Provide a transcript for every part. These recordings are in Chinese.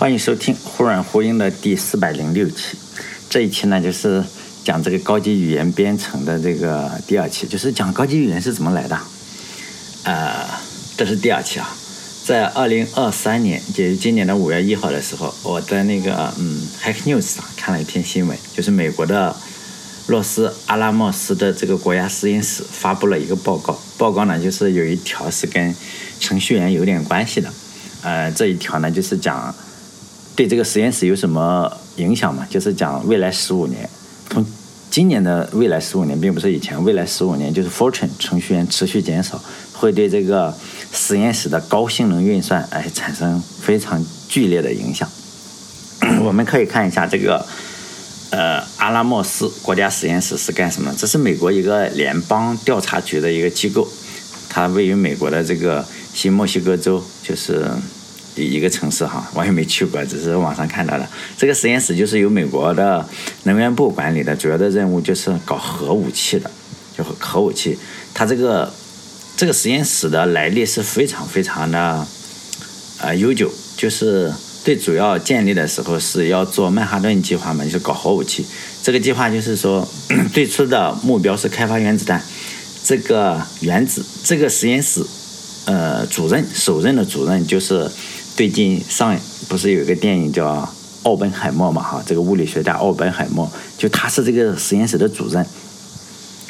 欢迎收听忽软忽硬的第四百零六期。这一期呢，就是讲这个高级语言编程的这个第二期，就是讲高级语言是怎么来的。呃，这是第二期啊。在二零二三年，就是今年的五月一号的时候，我在那个嗯 Hack News 上看了一篇新闻，就是美国的洛斯阿拉莫斯的这个国家实验室发布了一个报告。报告呢，就是有一条是跟程序员有点关系的。呃，这一条呢，就是讲对这个实验室有什么影响嘛？就是讲未来十五年，从今年的未来十五年，并不是以前，未来十五年就是 fortune 程序员持续减少，会对这个实验室的高性能运算哎产生非常剧烈的影响。我们可以看一下这个呃阿拉莫斯国家实验室是干什么？这是美国一个联邦调查局的一个机构，它位于美国的这个。新墨西哥州就是一个城市哈，我也没去过，只是网上看到的。这个实验室就是由美国的能源部管理的，主要的任务就是搞核武器的，就核武器。它这个这个实验室的来历是非常非常的呃悠久，就是最主要建立的时候是要做曼哈顿计划嘛，就是搞核武器。这个计划就是说 最初的目标是开发原子弹，这个原子这个实验室。呃，主任首任的主任就是最近上不是有一个电影叫《奥本海默》嘛？哈，这个物理学家奥本海默，就他是这个实验室的主任。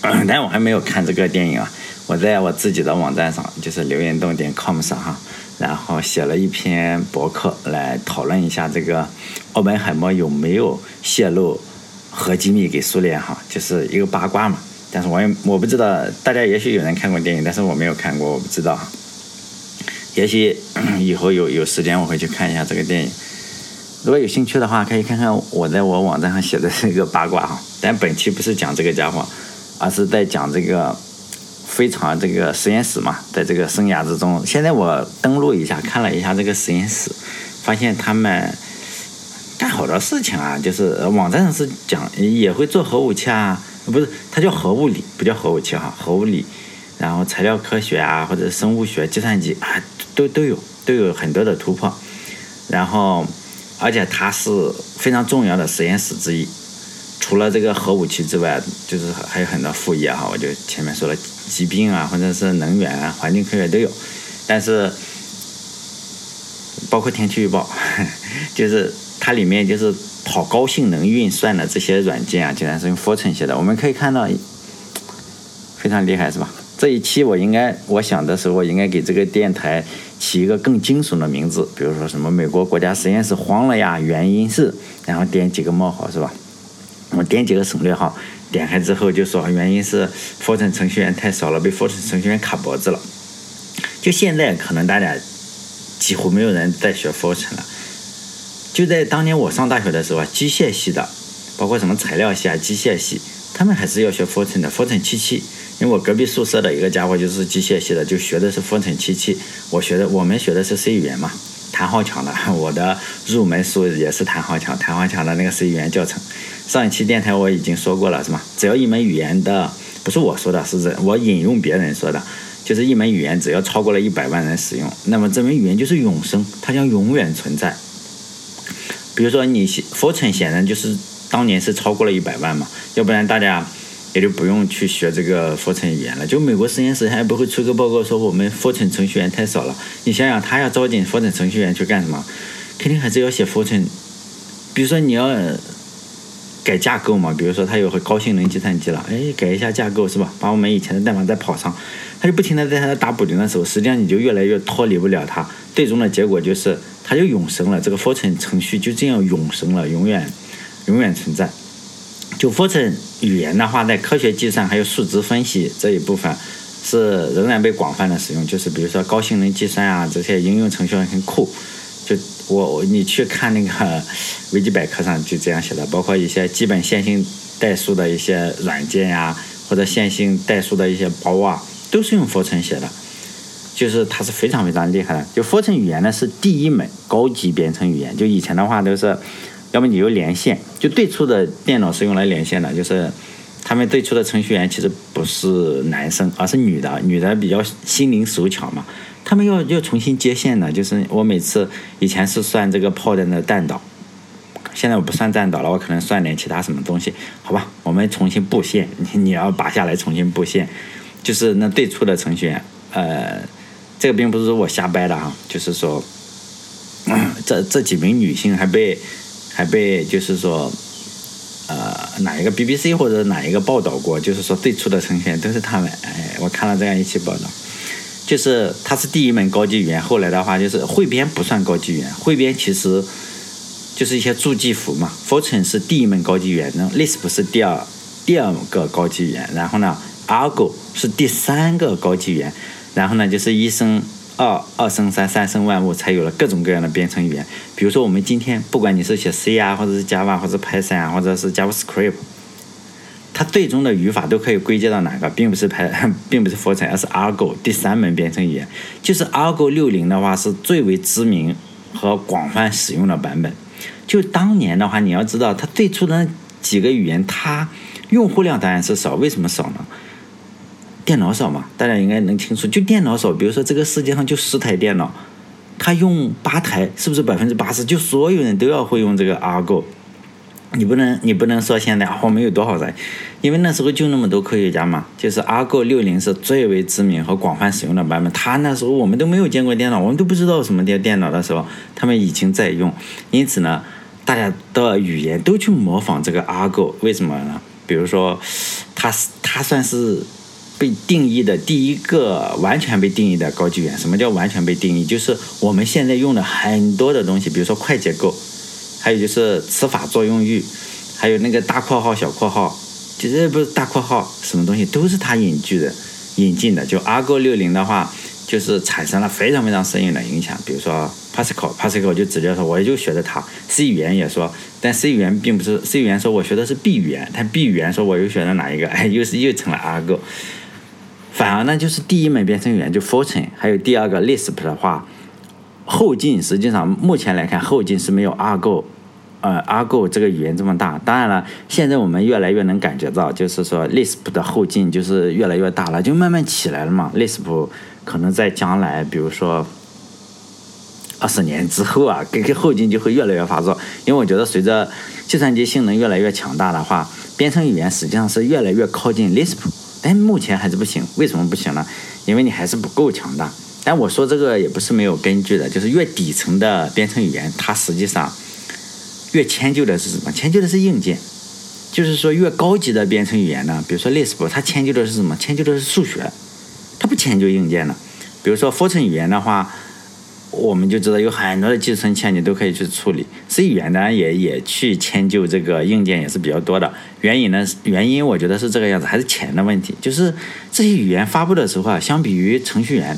但我还没有看这个电影啊，我在我自己的网站上，就是留言洞点 com 上哈，然后写了一篇博客来讨论一下这个奥本海默有没有泄露核机密给苏联哈，就是一个八卦嘛。但是我也我不知道，大家也许有人看过电影，但是我没有看过，我不知道。也许 以后有有时间我会去看一下这个电影。如果有兴趣的话，可以看看我在我网站上写的这个八卦哈。但本期不是讲这个家伙，而是在讲这个非常这个实验室嘛，在这个生涯之中。现在我登录一下，看了一下这个实验室，发现他们干好多事情啊。就是网站上是讲也会做核武器啊，不是，它叫核物理，不叫核武器哈，核物理。然后材料科学啊，或者生物学、计算机啊，都都有都有很多的突破。然后，而且它是非常重要的实验室之一。除了这个核武器之外，就是还有很多副业哈。我就前面说了，疾病啊，或者是能源、啊、环境科学都有。但是，包括天气预报，就是它里面就是跑高性能运算的这些软件啊，竟然是用 Fortran 写的。我们可以看到，非常厉害，是吧？这一期我应该，我想的时候应该给这个电台起一个更惊悚的名字，比如说什么美国国家实验室慌了呀，原因是，然后点几个冒号是吧？我点几个省略号，点开之后就说原因是 Fortran 程序员太少了，被 Fortran 程序员卡脖子了。就现在可能大家几乎没有人在学 Fortran 了。就在当年我上大学的时候啊，机械系的，包括什么材料系啊、机械系，他们还是要学 Fortran 的，Fortran 七七。因为我隔壁宿舍的一个家伙就是机械系的，就学的是 Fortran 七七，我学的我们学的是 C 语言嘛，谭浩强的，我的入门书也是谭浩强，谭浩强的那个 C 语言教程。上一期电台我已经说过了，是吗？只要一门语言的，不是我说的，是我引用别人说的，就是一门语言只要超过了一百万人使用，那么这门语言就是永生，它将永远存在。比如说你 Fortune 显然就是当年是超过了一百万嘛，要不然大家。也就不用去学这个 Fortran 语言了。就美国实验室还不会出个报告说我们 Fortran 程序员太少了。你想想，他要招进 Fortran 程序员去干什么？肯定还是要写 Fortran。比如说你要改架构嘛，比如说他有个高性能计算机了，哎，改一下架构是吧？把我们以前的代码再跑上，他就不停的在他打补丁的时候，实际上你就越来越脱离不了他。最终的结果就是，他就永生了。这个 Fortran 程序就这样永生了，永远永远存在。就 Fortran 语言的话，在科学计算还有数值分析这一部分，是仍然被广泛的使用。就是比如说高性能计算啊，这些应用程序很酷。就我你去看那个维基百科上就这样写的，包括一些基本线性代数的一些软件呀，或者线性代数的一些包啊，都是用 Fortran 写的。就是它是非常非常厉害的。就 Fortran 语言呢是第一门高级编程语言。就以前的话都是。要么你就连线，就最初的电脑是用来连线的，就是他们最初的程序员其实不是男生，而是女的，女的比较心灵手巧嘛，他们要要重新接线的，就是我每次以前是算这个炮弹的弹道，现在我不算弹道了，我可能算点其他什么东西，好吧？我们重新布线，你你要拔下来重新布线，就是那最初的程序员，呃，这个并不是说我瞎掰的哈，就是说，这这几名女性还被还被就是说。呃，哪一个 BBC 或者哪一个报道过？就是说最初的呈现都是他们。哎，我看了这样一期报道，就是它是第一门高级语言。后来的话，就是汇编不算高级语言，汇编其实就是一些助记符嘛。Fortran 是第一门高级语言，那 Lisp 是第二第二个高级语言。然后呢，Argo 是第三个高级语言。然后呢，就是一生。二二生三，三生万物，才有了各种各样的编程语言。比如说，我们今天不管你是写 C 啊，或者是 Java，或者 Python 啊，或者是 JavaScript，它最终的语法都可以归结到哪个，并不是 Py，并不是 Fortran，而是 Argo 第三门编程语言。就是 Argo 六零的话，是最为知名和广泛使用的版本。就当年的话，你要知道，它最初的几个语言，它用户量当然是少。为什么少呢？电脑少嘛，大家应该能清楚。就电脑少，比如说这个世界上就十台电脑，他用八台，是不是百分之八十？就所有人都要会用这个 Argo。你不能，你不能说现在我们有多少人，因为那时候就那么多科学家嘛。就是 Argo 六零是最为知名和广泛使用的版本。他那时候我们都没有见过电脑，我们都不知道什么电电脑的时候，他们已经在用。因此呢，大家的语言都去模仿这个 Argo。为什么呢？比如说，它是它算是。被定义的第一个完全被定义的高级语言，什么叫完全被定义？就是我们现在用的很多的东西，比如说快结构，还有就是词法作用域，还有那个大括号、小括号，其实不是大括号，什么东西都是它引进的、引进的。就 Argo 六零的话，就是产生了非常非常深远的影响。比如说 Pascal，Pascal 就直接说，我就学的它。C 语言也说，但 C 语言并不是 C 语言说我学的是 B 语言，但 B 语言说我又学的哪一个？哎，又是又成了 Argo。反而呢，就是第一门编程语言就 Fortran，还有第二个 Lisp 的话，后劲实际上目前来看后劲是没有 Argo，呃 Argo 这个语言这么大。当然了，现在我们越来越能感觉到，就是说 Lisp 的后劲就是越来越大了，就慢慢起来了嘛。Lisp 可能在将来，比如说二十年之后啊，这个后劲就会越来越发作。因为我觉得随着计算机性能越来越强大的话，编程语言实际上是越来越靠近 Lisp。但目前还是不行，为什么不行呢？因为你还是不够强大。但我说这个也不是没有根据的，就是越底层的编程语言，它实际上越迁就的是什么？迁就的是硬件。就是说，越高级的编程语言呢，比如说 Lisp，它迁就的是什么？迁就的是数学，它不迁就硬件的。比如说 Fortran 语言的话。我们就知道有很多的寄存器你都可以去处理，C 语言呢也也去迁就这个硬件也是比较多的。原因呢，原因我觉得是这个样子，还是钱的问题。就是这些语言发布的时候啊，相比于程序员，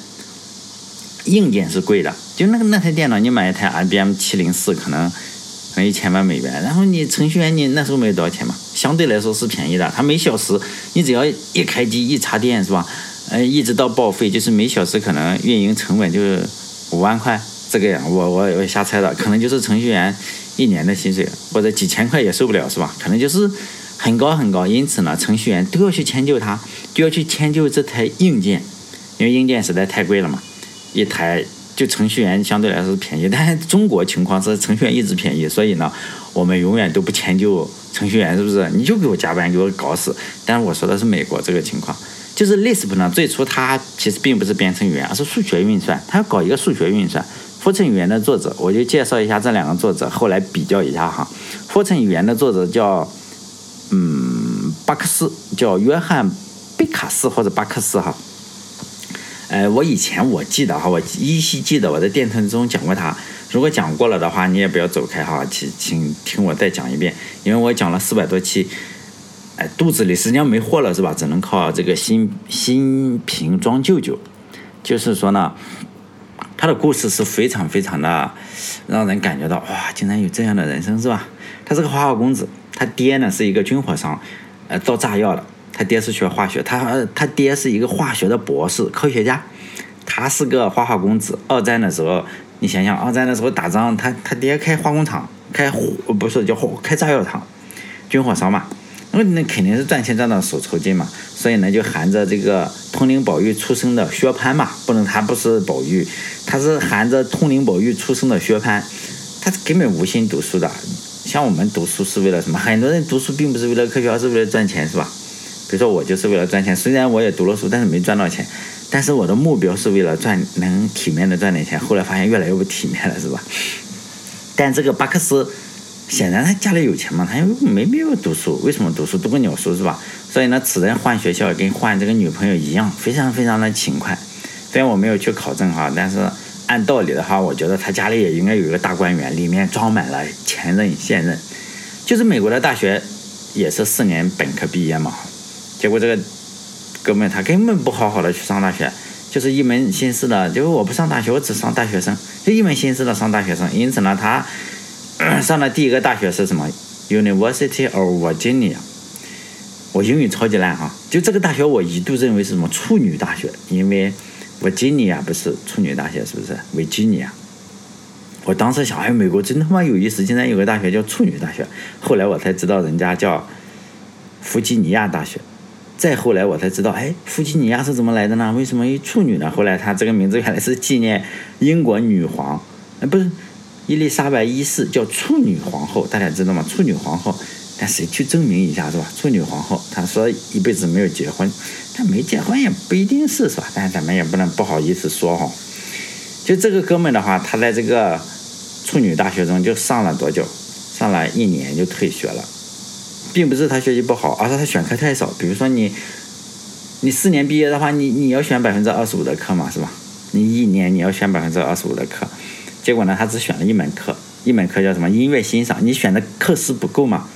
硬件是贵的。就那个那台电脑，你买一台 IBM 七零四可能可能一千万美元，然后你程序员你那时候没有多少钱嘛，相对来说是便宜的。它每小时你只要一开机一插电是吧？呃，一直到报废，就是每小时可能运营成本就是。五万块这个样，我我我瞎猜的，可能就是程序员一年的薪水，或者几千块也受不了，是吧？可能就是很高很高，因此呢，程序员都要去迁就它，就要去迁就这台硬件，因为硬件实在太贵了嘛。一台就程序员相对来说是便宜，但是中国情况是程序员一直便宜，所以呢，我们永远都不迁就程序员，是不是？你就给我加班，给我搞死。但是我说的是美国这个情况。就是 Lisp 呢，最初它其实并不是编程语言，而是数学运算。它要搞一个数学运算。Fortran 语言的作者，我就介绍一下这两个作者，后来比较一下哈。Fortran 语言的作者叫嗯巴克斯，叫约翰贝卡斯或者巴克斯哈。呃，我以前我记得哈，我依稀记得我在电台中讲过他。如果讲过了的话，你也不要走开哈，请请听我再讲一遍，因为我讲了四百多期。肚子里实际上没货了是吧？只能靠这个新新瓶装旧酒。就是说呢，他的故事是非常非常的让人感觉到哇，竟然有这样的人生是吧？他是个花花公子，他爹呢是一个军火商，呃，造炸药的。他爹是学化学，他他爹是一个化学的博士科学家。他是个花花公子。二战的时候，你想想，二战的时候打仗，他他爹开化工厂，开火不是叫火开炸药厂，军火商嘛。那那肯定是赚钱赚到手抽筋嘛，所以呢就含着这个通灵宝玉出生的薛蟠嘛，不能他不是宝玉，他是含着通灵宝玉出生的薛蟠，他根本无心读书的。像我们读书是为了什么？很多人读书并不是为了科学，而是为了赚钱，是吧？比如说我就是为了赚钱，虽然我也读了书，但是没赚到钱，但是我的目标是为了赚能体面的赚点钱。后来发现越来越不体面了，是吧？但这个巴克斯。显然他家里有钱嘛，他又没必要读书，为什么读书？读个鸟书是吧？所以呢，此人换学校跟换这个女朋友一样，非常非常的勤快。虽然我没有去考证哈，但是按道理的话，我觉得他家里也应该有一个大观园，里面装满了前任现任。就是美国的大学也是四年本科毕业嘛，结果这个哥们他根本不好好的去上大学，就是一门心思的，就是我不上大学，我只上大学生，就一门心思的上大学生。因此呢，他。上的第一个大学是什么？University of Virginia。我英语超级烂哈，就这个大学我一度认为是什么处女大学，因为 Virginia 不是处女大学，是不是？Virginia。我当时想，哎，美国真他妈有意思，竟然有个大学叫处女大学。后来我才知道，人家叫弗吉尼亚大学。再后来我才知道，哎，弗吉尼亚是怎么来的呢？为什么一处女呢？后来他这个名字原来是纪念英国女皇，哎，不是。伊丽莎白一世叫处女皇后，大家知道吗？处女皇后，但谁去证明一下是吧？处女皇后，她说一辈子没有结婚，她没结婚也不一定是是吧？但咱们也不能不好意思说哈。就这个哥们的话，他在这个处女大学中就上了多久？上了一年就退学了，并不是他学习不好，而是他选课太少。比如说你，你四年毕业的话，你你要选百分之二十五的课嘛，是吧？你一年你要选百分之二十五的课。结果呢，他只选了一门课，一门课叫什么音乐欣赏。你选的课时不够嘛？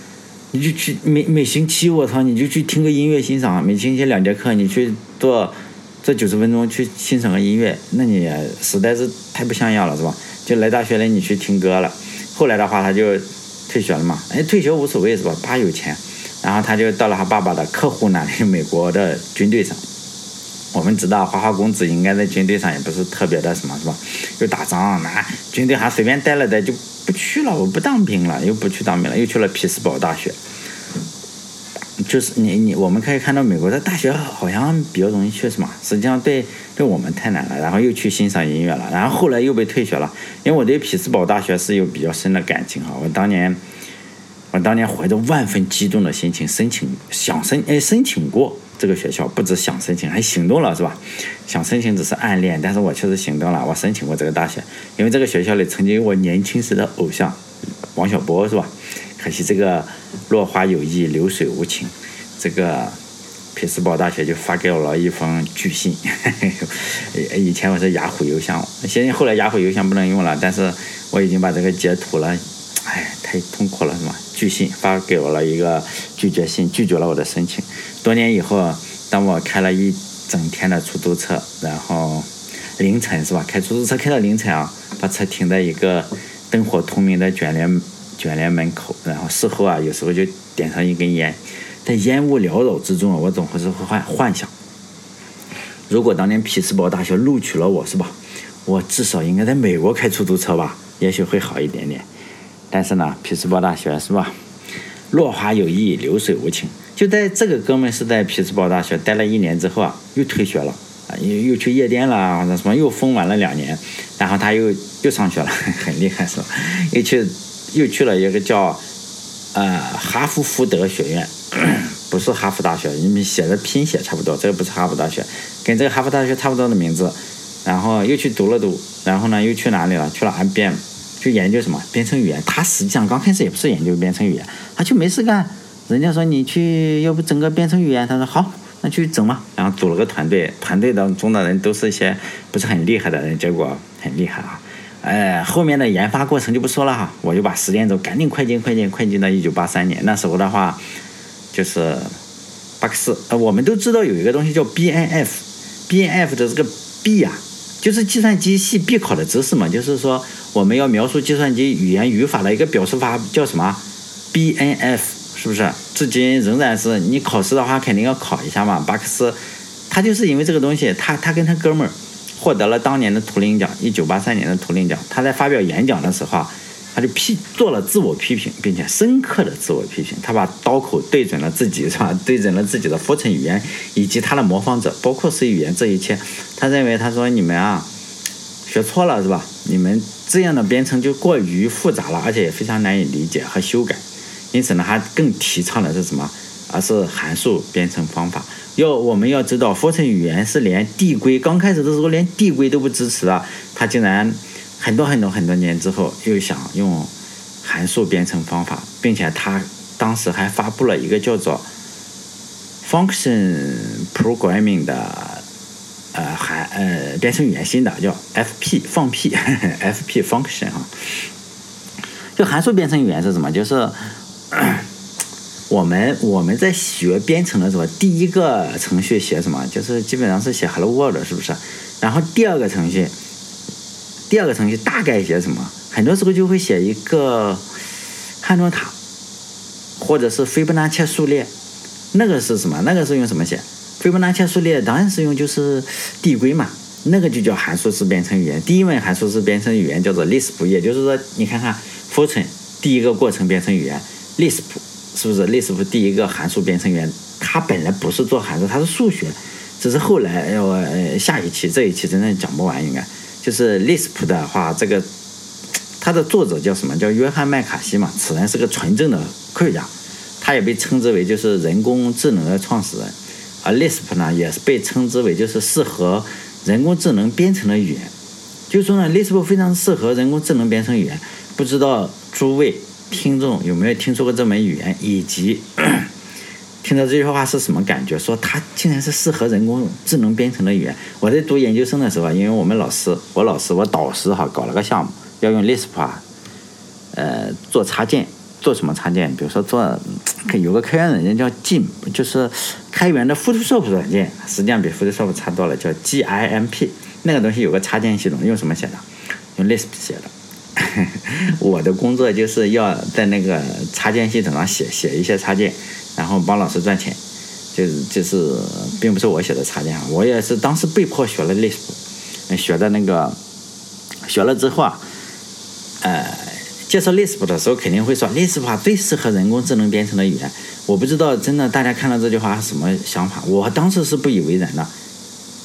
你就去每每星期，我操，你就去听个音乐欣赏。每星期两节课，你去做做九十分钟去欣赏个音乐，那你实在是太不像样了，是吧？就来大学了，你去听歌了。后来的话，他就退学了嘛。哎，退学无所谓，是吧？爸有钱，然后他就到了他爸爸的客户那里，美国的军队上。我们知道花花公子应该在军队上也不是特别的什么，是吧？又打仗，那军队还随便待了待就不去了，我不当兵了，又不去当兵了，又去了匹兹堡大学。就是你你我们可以看到美国的大学好像比较容易去，是吗？实际上对对我们太难了。然后又去欣赏音乐了，然后后来又被退学了。因为我对匹兹堡大学是有比较深的感情哈，我当年我当年怀着万分激动的心情申请想申哎申请过。这个学校不止想申请，还行动了，是吧？想申请只是暗恋，但是我确实行动了，我申请过这个大学，因为这个学校里曾经有我年轻时的偶像王小波，是吧？可惜这个落花有意，流水无情，这个匹兹堡大学就发给我了一封拒信。以前我是雅虎邮箱，现在后来雅虎邮箱不能用了，但是我已经把这个截图了，哎，太痛苦了，是吧？拒信发给我了一个拒绝信，拒绝了我的申请。多年以后啊，当我开了一整天的出租车，然后凌晨是吧？开出租车开到凌晨啊，把车停在一个灯火通明的卷帘卷帘门口，然后事后啊，有时候就点上一根烟，在烟雾缭绕之中啊，我总会是会幻幻想，如果当年匹兹堡大学录取了我，是吧？我至少应该在美国开出租车吧，也许会好一点点。但是呢，匹兹堡大学是吧？落花有意，流水无情。就在这个哥们是在匹兹堡大学待了一年之后啊，又退学了啊，又又去夜店了或者什么，又疯玩了两年，然后他又又上学了，很厉害是吧？又去又去了一个叫呃哈佛福德学院，不是哈佛大学，你们写的拼写差不多，这个不是哈佛大学，跟这个哈佛大学差不多的名字，然后又去读了读，然后呢又去哪里了？去了 IBM，去研究什么编程语言？他实际上刚开始也不是研究编程语言，他就没事干。人家说你去，要不整个编程语言？他说好，那去整嘛。然后组了个团队，团队当中的人都是一些不是很厉害的人，结果很厉害啊。哎，后面的研发过程就不说了哈，我就把时间轴赶紧快进快进快进到一九八三年。那时候的话，就是巴克斯。呃，我们都知道有一个东西叫 BNF，BNF 的这个 B 呀，就是计算机系必考的知识嘛。就是说我们要描述计算机语言语法的一个表示法叫什么 BNF。是不是？至今仍然是你考试的话，肯定要考一下嘛。巴克斯，他就是因为这个东西，他他跟他哥们儿获得了当年的图灵奖，一九八三年的图灵奖。他在发表演讲的时候，他就批做了自我批评，并且深刻的自我批评。他把刀口对准了自己，是吧？对准了自己的复成语言以及他的模仿者，包括 C 语言这一切。他认为，他说你们啊，学错了，是吧？你们这样的编程就过于复杂了，而且也非常难以理解和修改。因此呢，他更提倡的是什么？而是函数编程方法。要我们要知道，复成语言是连递归刚开始的时候连递归都不支持的，他竟然。很多很多很多年之后，又想用函数编程方法，并且他当时还发布了一个叫做 Function Programming 的呃函呃编程语言新的叫 FP 放屁 FP Function 哈。就函数编程语言是什么？就是 我们我们在学编程的时候，第一个程序写什么？就是基本上是写 Hello World 是不是？然后第二个程序。第二个程序大概写什么？很多时候就会写一个汉诺塔，或者是斐波那契数列。那个是什么？那个是用什么写？斐波那契数列当然是用就是递归嘛。那个就叫函数式编程语言。第一门函数式编程语言叫做 Lisp，也就是说，你看看 Fortran 第一个过程编程语言 Lisp 是不是 Lisp 第一个函数编程语言？它本来不是做函数，它是数学，只是后来要下一期这一期真的讲不完应该。就是 Lisp 的话，这个它的作者叫什么？叫约翰麦卡锡嘛。此人是个纯正的科学家，他也被称之为就是人工智能的创始人。而 Lisp 呢，也是被称之为就是适合人工智能编程的语言。就说呢，Lisp 非常适合人工智能编程语言。不知道诸位听众有没有听说过这门语言，以及？听到这句话是什么感觉？说它竟然是适合人工智能编程的语言。我在读研究生的时候，因为我们老师，我老师，我导师哈，搞了个项目，要用 Lisp 啊，呃，做插件，做什么插件？比如说做，有个开源软件叫 GIMP，就是开源的 Photoshop 软件，实际上比 Photoshop 差多了，叫 GIMP。那个东西有个插件系统，用什么写的？用 Lisp 写的。我的工作就是要在那个插件系统上写写一些插件。然后帮老师赚钱，就是就是，并不是我写的插件啊，我也是当时被迫学了 Lisp，学的那个，学了之后啊，呃，介绍 Lisp 的时候肯定会说 Lisp 啊最适合人工智能编程的语言。我不知道真的大家看到这句话是什么想法？我当时是不以为然的，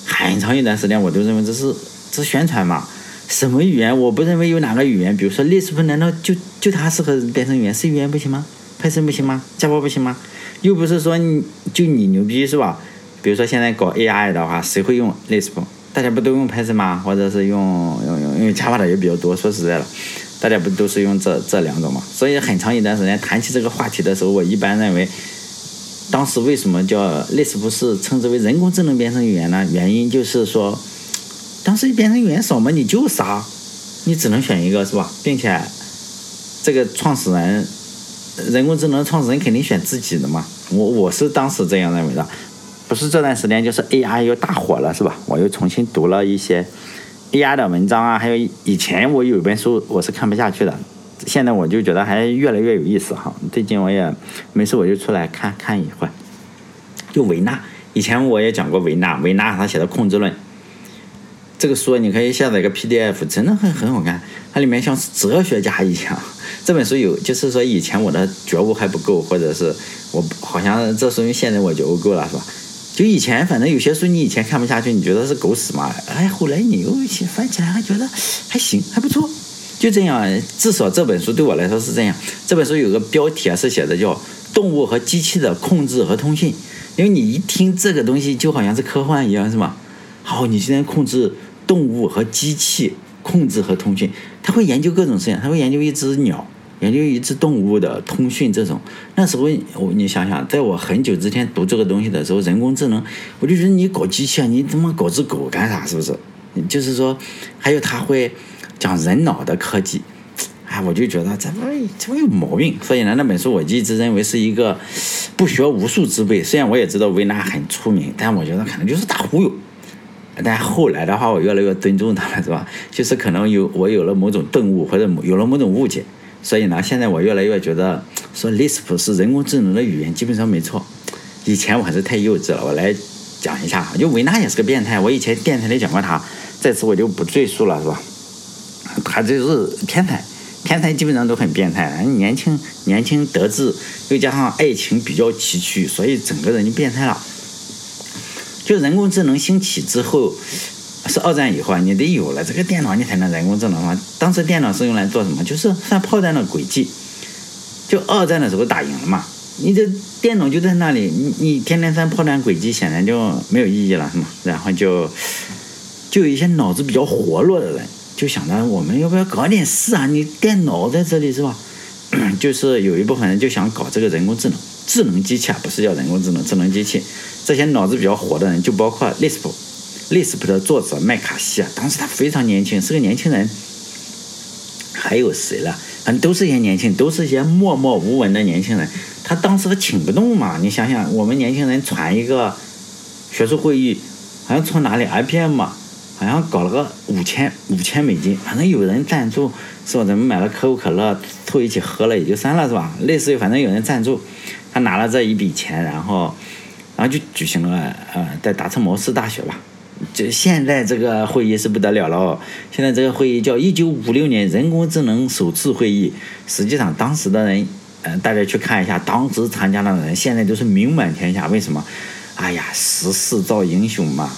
很长一段时间我都认为这是这是宣传嘛，什么语言？我不认为有哪个语言，比如说 Lisp 难道就就它适合编程语言？C 语言不行吗？Python 不行吗？Java 不行吗？又不是说你就你牛逼是吧？比如说现在搞 AI 的话，谁会用 Lisp？大家不都用 Python 吗？或者是用用用用 Java 的也比较多。说实在的，大家不都是用这这两种嘛？所以很长一段时间谈起这个话题的时候，我一般认为，当时为什么叫 Lisp 是称之为人工智能编程语言呢？原因就是说，当时编程语言少嘛，你就啥，你只能选一个是吧？并且这个创始人。人工智能创始人肯定选自己的嘛，我我是当时这样认为的，不是这段时间就是 AI 又大火了是吧？我又重新读了一些 AI 的文章啊，还有以前我有一本书我是看不下去的，现在我就觉得还越来越有意思哈。最近我也没事我就出来看看一会儿，就维纳，以前我也讲过维纳，维纳他写的控制论，这个书你可以下载一个 PDF，真的很很好看，它里面像哲学家一样。这本书有，就是说以前我的觉悟还不够，或者是我好像这说明现在我觉悟够了，是吧？就以前反正有些书你以前看不下去，你觉得是狗屎嘛？哎，后来你又翻起来还觉得还行，还不错。就这样，至少这本书对我来说是这样。这本书有个标题啊，是写的叫《动物和机器的控制和通讯》，因为你一听这个东西就好像是科幻一样，是吧？好，你现在控制动物和机器。控制和通讯，他会研究各种事情，他会研究一只鸟，研究一只动物的通讯这种。那时候我你想想，在我很久之前读这个东西的时候，人工智能，我就觉得你搞机器啊，你怎么搞只狗干啥？是不是？就是说，还有他会讲人脑的科技，哎，我就觉得这不这不有毛病。所以呢，那本书我一直认为是一个不学无术之辈。虽然我也知道维纳很出名，但我觉得可能就是大忽悠。但后来的话，我越来越尊重他了，是吧？就是可能有我有了某种顿悟，或者有了某种误解，所以呢，现在我越来越觉得说 Lisp 是人工智能的语言，基本上没错。以前我还是太幼稚了。我来讲一下，就维纳也是个变态。我以前电台里讲过他，在此我就不赘述了，是吧？他就是天才，天才基本上都很变态，年轻年轻得志，又加上爱情比较崎岖，所以整个人就变态了。就人工智能兴起之后，是二战以后啊，你得有了这个电脑，你才能人工智能嘛。当时电脑是用来做什么？就是算炮弹的轨迹。就二战的时候打赢了嘛，你这电脑就在那里，你你天天算炮弹轨迹，显然就没有意义了，是吗？然后就就有一些脑子比较活络的人，就想着我们要不要搞点事啊？你电脑在这里是吧？就是有一部分人就想搞这个人工智能，智能机器啊，不是叫人工智能，智能机器。这些脑子比较活的人，就包括 Lisp，Lisp 的作者麦卡锡啊，当时他非常年轻，是个年轻人。还有谁了？反正都是一些年轻，都是一些默默无闻的年轻人。他当时他请不动嘛？你想想，我们年轻人传一个学术会议，好像从哪里 IBM 嘛，好像搞了个五千五千美金，反正有人赞助，是吧？咱们买了可口可乐，凑一起喝了也就算了，是吧？类似于反正有人赞助，他拿了这一笔钱，然后。然后就举行了，呃，在达特茅斯大学吧。就现在这个会议是不得了了哦。现在这个会议叫一九五六年人工智能首次会议。实际上当时的人，嗯，大家去看一下，当时参加的人现在都是名满天下。为什么？哎呀，时势造英雄嘛。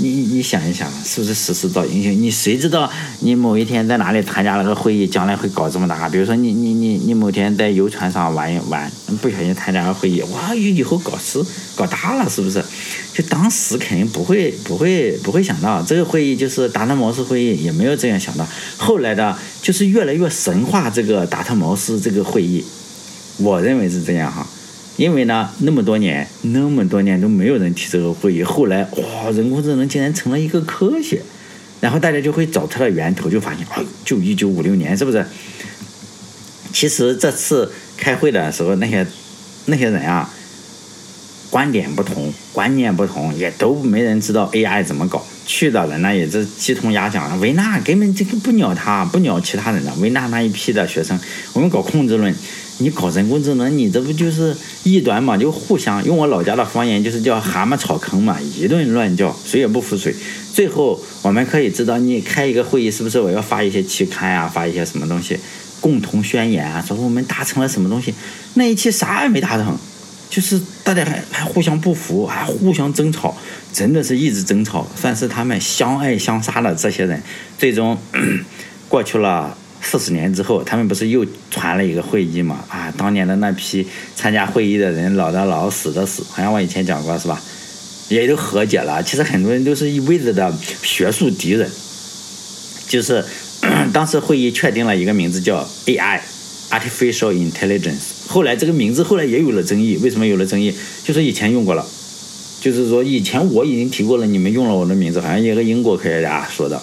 你你想一想，是不是时势造英雄？你谁知道你某一天在哪里参加了个会议，将来会搞这么大？比如说你你你你某天在游船上玩一玩，不小心参加了会议，哇，以以后搞事搞大了，是不是？就当时肯定不会不会不会想到这个会议就是达特茅斯会议，也没有这样想到。后来的，就是越来越神话这个达特茅斯这个会议，我认为是这样哈。因为呢，那么多年，那么多年都没有人提这个会议。后来，哇，人工智能竟然成了一个科学，然后大家就会找它的源头，就发现，哎，就一九五六年，是不是？其实这次开会的时候，那些那些人啊，观点不同，观念不同，也都没人知道 AI 怎么搞。去的人呢，也是鸡同鸭讲。维纳根本这个不鸟他，不鸟其他人的。维纳那一批的学生，我们搞控制论。你搞人工智能，你这不就是异端嘛？就互相用我老家的方言，就是叫蛤蟆草坑嘛，一顿乱叫，谁也不服谁。最后我们可以知道，你开一个会议，是不是我要发一些期刊啊，发一些什么东西，共同宣言啊，说我们达成了什么东西？那一期啥也没达成，就是大家还还互相不服，还互相争吵，真的是一直争吵，算是他们相爱相杀的这些人，最终 过去了。四十年之后，他们不是又传了一个会议嘛？啊，当年的那批参加会议的人，老的老，死的死，好像我以前讲过是吧？也都和解了。其实很多人都是一辈子的学术敌人。就是 当时会议确定了一个名字叫 AI，Artificial Intelligence。后来这个名字后来也有了争议，为什么有了争议？就是以前用过了，就是说以前我已经提过了，你们用了我的名字，好像一个英国科学家说的。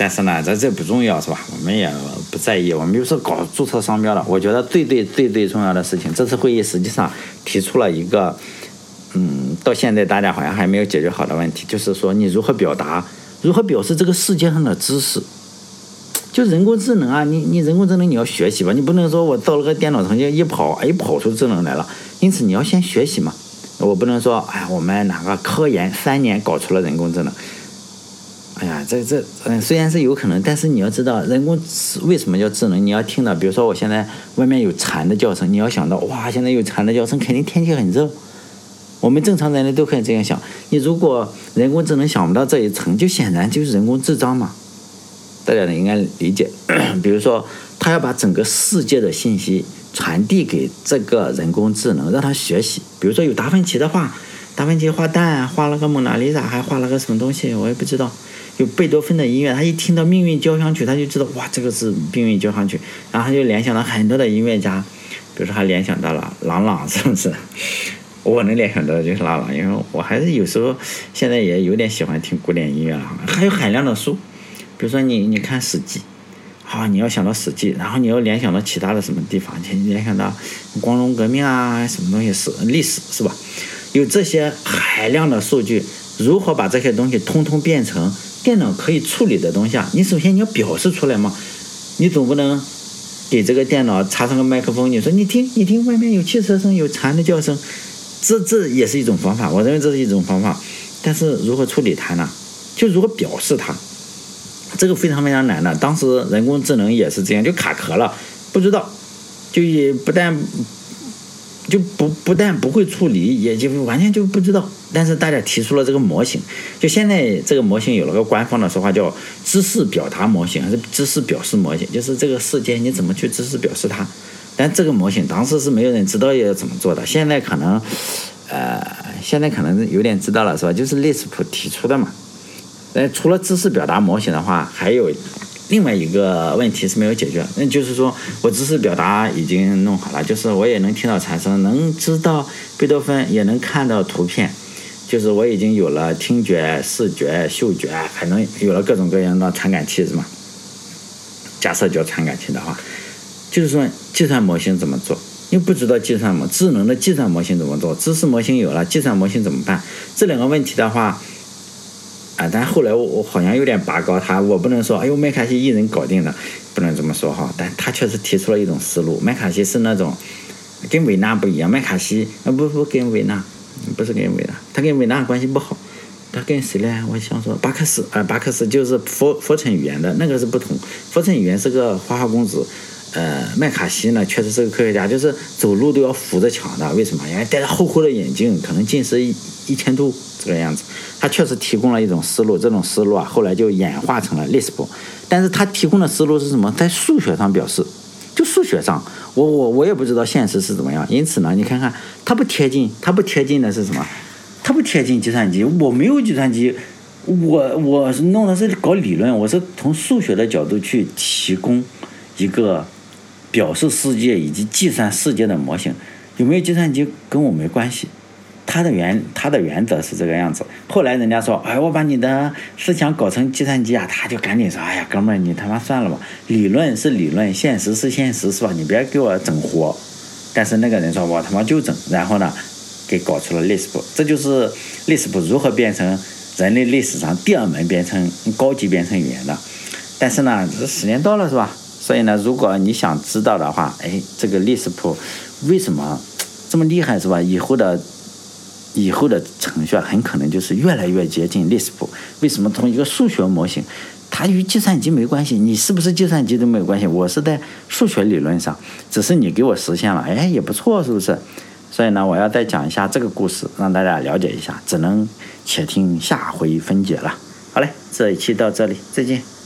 但是呢，这这不重要是吧？我们也不在意。我们就是搞注册商标的。我觉得最最最最重要的事情，这次会议实际上提出了一个，嗯，到现在大家好像还没有解决好的问题，就是说你如何表达，如何表示这个世界上的知识。就人工智能啊，你你人工智能你要学习吧，你不能说我造了个电脑程序一跑，哎，跑出智能来了。因此你要先学习嘛。我不能说，哎，我们哪个科研三年搞出了人工智能。哎呀，这这嗯，虽然是有可能，但是你要知道，人工智为什么叫智能？你要听到，比如说我现在外面有蝉的叫声，你要想到，哇，现在有蝉的叫声，肯定天气很热。我们正常人类都可以这样想。你如果人工智能想不到这一层，就显然就是人工智障嘛。大家呢应该理解。比如说，他要把整个世界的信息传递给这个人工智能，让他学习。比如说有达芬奇的画，达芬奇画蛋，画了个蒙娜丽莎，还画了个什么东西，我也不知道。就贝多芬的音乐，他一听到《命运交响曲》，他就知道哇，这个是《命运交响曲》，然后他就联想到很多的音乐家，比如说他联想到了郎朗，是不是？我能联想到的就是郎朗，因为我还是有时候现在也有点喜欢听古典音乐了。还有海量的书，比如说你你看《史记》，好，你要想到《史记》，然后你要联想到其他的什么地方，你联想到光荣革命啊，什么东西史历史是吧？有这些海量的数据，如何把这些东西通通变成？电脑可以处理的东西啊，你首先你要表示出来嘛，你总不能给这个电脑插上个麦克风，你说你听，你听外面有汽车声，有蝉的叫声，这这也是一种方法，我认为这是一种方法。但是如何处理它呢？就如何表示它？这个非常非常难的。当时人工智能也是这样，就卡壳了，不知道，就也不但就不不但不会处理，也就完全就不知道。但是大家提出了这个模型，就现在这个模型有了个官方的说法，叫知识表达模型还是知识表示模型，就是这个世界你怎么去知识表示它。但这个模型当时是没有人知道要怎么做的，现在可能，呃，现在可能有点知道了，是吧？就是利斯普提出的嘛。那，除了知识表达模型的话，还有另外一个问题是没有解决，那就是说我知识表达已经弄好了，就是我也能听到产生，能知道贝多芬，也能看到图片，就是我已经有了听觉、视觉、嗅觉，反正有了各种各样的传感器，是吗？假设叫传感器的话。就是说，计算模型怎么做？又不知道计算模智能的计算模型怎么做？知识模型有了，计算模型怎么办？这两个问题的话，啊，但后来我我好像有点拔高他，我不能说，哎呦，麦卡锡一人搞定了，不能这么说哈。但他确实提出了一种思路。麦卡锡是那种跟维纳不一样，麦卡锡啊不不跟维纳，不是跟维纳，他跟维纳关系不好，他跟谁呢？我想说巴克斯啊，巴克斯就是佛佛城语言的那个是不同，佛城语言是个花花公子。呃，麦卡锡呢，确实是个科学家，就是走路都要扶着墙的。为什么？因为戴着厚厚的眼镜，可能近视一千度这个样子。他确实提供了一种思路，这种思路啊，后来就演化成了 Lisp。但是他提供的思路是什么？在数学上表示，就数学上，我我我也不知道现实是怎么样。因此呢，你看看，它不贴近，它不贴近的是什么？它不贴近计算机。我没有计算机，我我弄的是搞理论，我是从数学的角度去提供一个。表示世界以及计算世界的模型有没有计算机跟我没关系，他的原他的原则是这个样子。后来人家说，哎，我把你的思想搞成计算机啊，他就赶紧说，哎呀，哥们儿，你他妈算了吧，理论是理论，现实是现实，是吧？你别给我整活。但是那个人说，我他妈就整，然后呢，给搞出了 Lisp，这就是 Lisp 如何变成人类历史上第二门编程高级编程语言的。但是呢，这时间到了，是吧？所以呢，如果你想知道的话，哎，这个 Lisp 为什么这么厉害，是吧？以后的以后的程序啊很可能就是越来越接近历史谱。为什么从一个数学模型，它与计算机没关系，你是不是计算机都没有关系。我是在数学理论上，只是你给我实现了，哎，也不错，是不是？所以呢，我要再讲一下这个故事，让大家了解一下，只能且听下回分解了。好嘞，这一期到这里，再见。